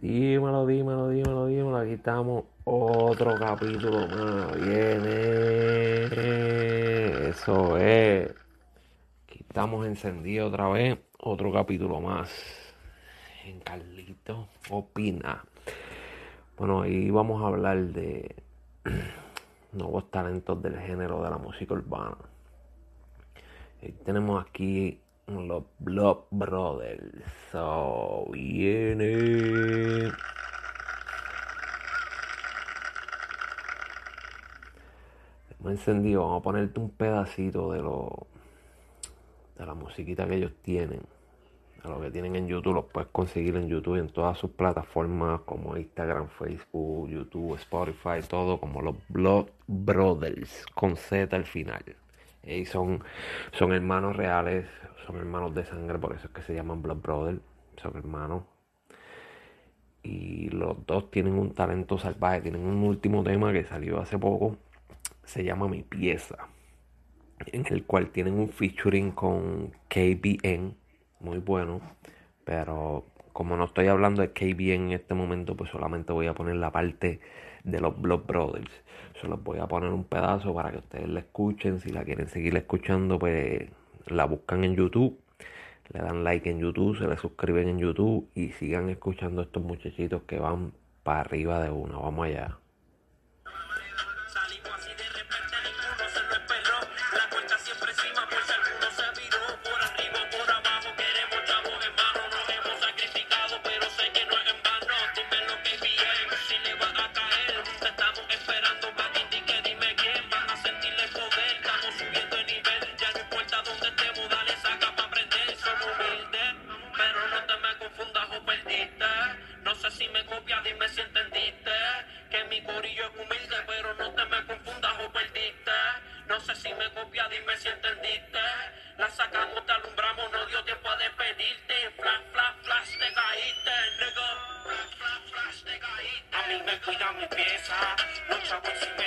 Dímelo, dímelo, dímelo, dímelo. Aquí estamos. Otro capítulo más. Viene. Eso es. Aquí estamos encendidos otra vez. Otro capítulo más. En Carlito Opina. Bueno, ahí vamos a hablar de nuevos talentos del género de la música urbana. Ahí tenemos aquí los Blood Brothers. So, viene. Encendido, vamos a ponerte un pedacito de lo de la musiquita que ellos tienen. De lo que tienen en YouTube, los puedes conseguir en YouTube en todas sus plataformas como Instagram, Facebook, YouTube, Spotify, todo como los Blood Brothers con Z al final. Y son, son hermanos reales, son hermanos de sangre, por eso es que se llaman Blood Brothers, son hermanos. Y los dos tienen un talento salvaje, tienen un último tema que salió hace poco, se llama Mi Pieza, en el cual tienen un featuring con KBN, muy bueno, pero como no estoy hablando de KBN en este momento, pues solamente voy a poner la parte de los Blood Brothers. Se los voy a poner un pedazo para que ustedes la escuchen. Si la quieren seguir escuchando, pues la buscan en YouTube. Le dan like en YouTube, se le suscriben en YouTube y sigan escuchando a estos muchachitos que van para arriba de uno. Vamos allá.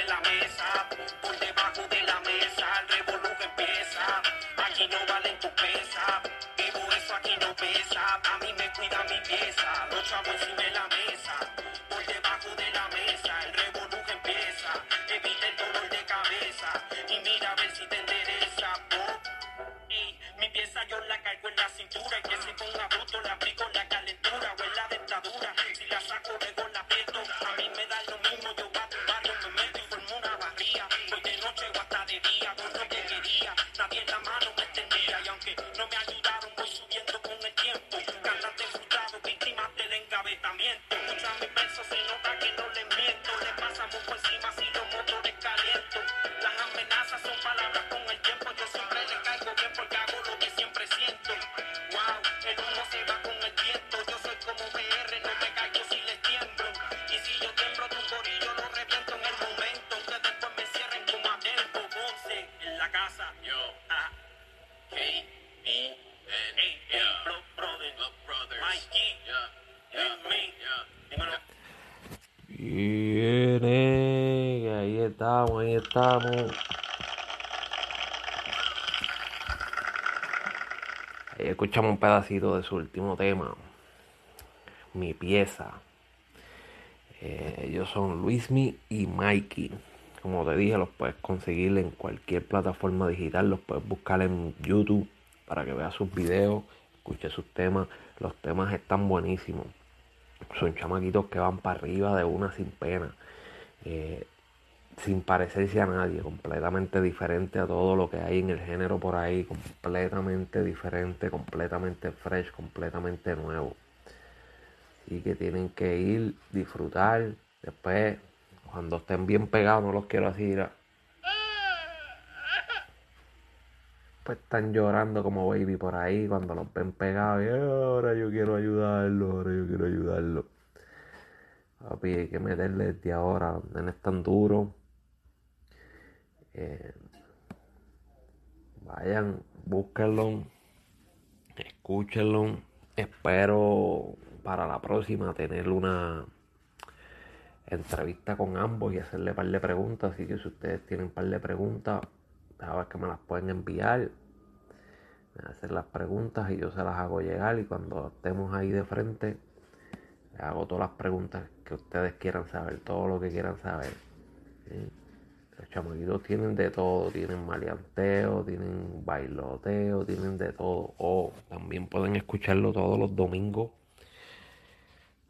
La mesa. Por debajo de la mesa, el revolú empieza. Aquí no valen tu pesa, vivo eso aquí no pesa. A mí me cuida mi pieza, los chavos encima de la mesa. Por debajo de la mesa, el revolú empieza. Evita el dolor de cabeza y mira a ver si te endereza. oh. Mi pieza yo la cargo en la cintura y que se ponga bruto la aplico noche o hasta de día, con lo que quería. Nadie en la mano me extendía y aunque no me ayudaron, voy subiendo con el tiempo. Cantante frustrado, víctimas del engavetamiento. Escuchan mis versos, se nota que no les miento. Le pasamos por encima si los motores caliento. Las amenazas son palabras la casa. Yo, ah, K, B, N, yeah. Blood Brothers, Blood Brothers, Mikey, yeah, yeah, me, yeah. Dímelo. Viene, ahí estamos, ahí estamos. Ahí escuchamos un pedacito de su último tema, Mi pieza. Eh, ellos son Luismi y Mikey. Como te dije, los puedes conseguir en cualquier plataforma digital, los puedes buscar en YouTube para que veas sus videos, escuches sus temas. Los temas están buenísimos son chamaquitos que van para arriba de una sin pena, eh, sin parecerse a nadie, completamente diferente a todo lo que hay en el género por ahí, completamente diferente, completamente fresh, completamente nuevo. Así que tienen que ir, disfrutar, después, cuando estén bien pegados, no los quiero así. Pues están llorando como baby por ahí cuando los ven pegados. Y ahora yo quiero ayudarlo, ahora yo quiero ayudarlo. Papi, hay que meterle desde ahora. No es tan duro. Eh, vayan, búsquenlo, escúchenlo. Espero para la próxima tener una entrevista con ambos y hacerle un par de preguntas. Así que si ustedes tienen un par de preguntas, a ver que me las pueden enviar. Me hacen las preguntas y yo se las hago llegar. Y cuando estemos ahí de frente, Les hago todas las preguntas que ustedes quieran saber, todo lo que quieran saber. Los chamaquitos tienen de todo, tienen maleanteo, tienen bailoteo, tienen de todo. O también pueden escucharlo todos los domingos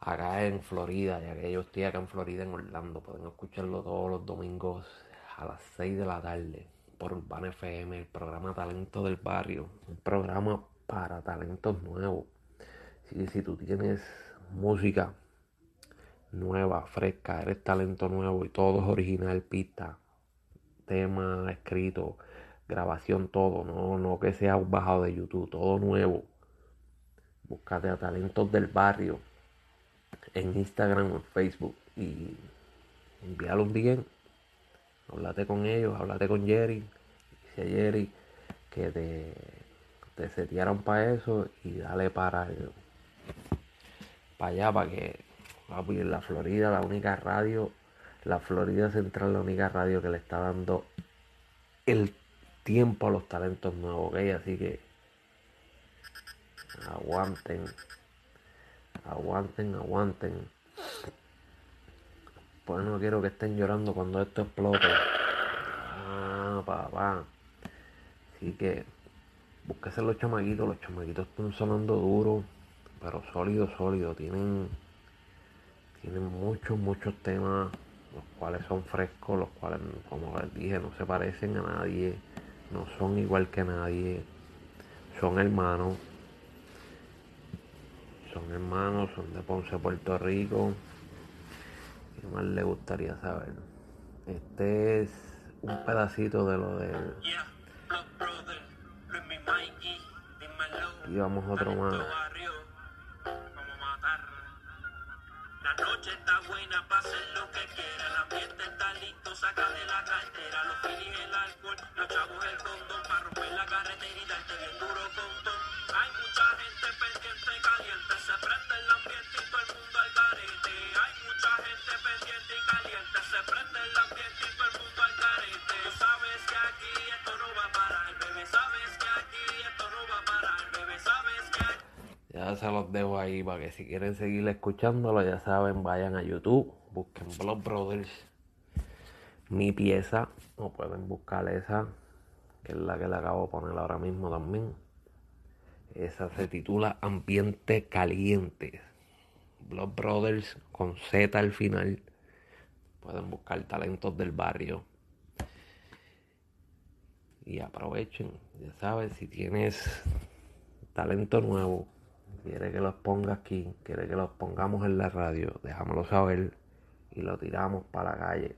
acá en Florida, ya que yo estoy acá en Florida, en Orlando. Pueden escucharlo todos los domingos a las 6 de la tarde por Urbana FM, el programa Talento del Barrio. Un programa para talentos nuevos. Así si tú tienes música nueva, fresca, eres talento nuevo y todo es original, pista, tema escrito, grabación, todo, no, no que sea bajado de YouTube, todo nuevo. Búscate a talentos del barrio en Instagram o en Facebook y envíalo un DM. Háblate con ellos, háblate con Jerry. Dice Jerry que te, te setearon para eso y dale para para allá, para que papi, en la Florida, la única radio, la Florida Central, la única radio que le está dando el tiempo a los talentos nuevos, ¿ok? Así que aguanten, aguanten, aguanten. Pues no quiero que estén llorando cuando esto explote. Ah, papá. Así que búsquese los chamaquitos, los chamaquitos están sonando duro, pero sólido, sólido. Tienen, tienen muchos, muchos temas, los cuales son frescos, los cuales, como les dije, no se parecen a nadie, no son igual que nadie, son hermanos, son hermanos, son de Ponce, Puerto Rico. ¿Qué más le gustaría saber? Este es un pedacito de lo dímelo. Y vamos a otro más. De. Los chavos, el condón. Para romper la carretera y darte bien duro con ton. Hay mucha gente caliente. Ya se los dejo ahí para que si quieren seguir escuchándolo, ya saben, vayan a YouTube, busquen Blood Brothers, mi pieza, o pueden buscar esa, que es la que le acabo de poner ahora mismo también. Esa se titula Ambiente Caliente. Blood Brothers con Z al final. Pueden buscar talentos del barrio. Y aprovechen, ya sabes, si tienes talento nuevo, quiere que los ponga aquí, quiere que los pongamos en la radio, déjamelo saber y lo tiramos para la calle.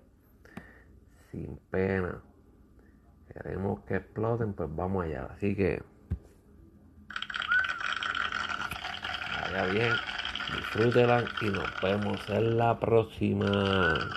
Sin pena. Queremos que exploten, pues vamos allá. Así que vaya bien, disfrútela y nos vemos en la próxima.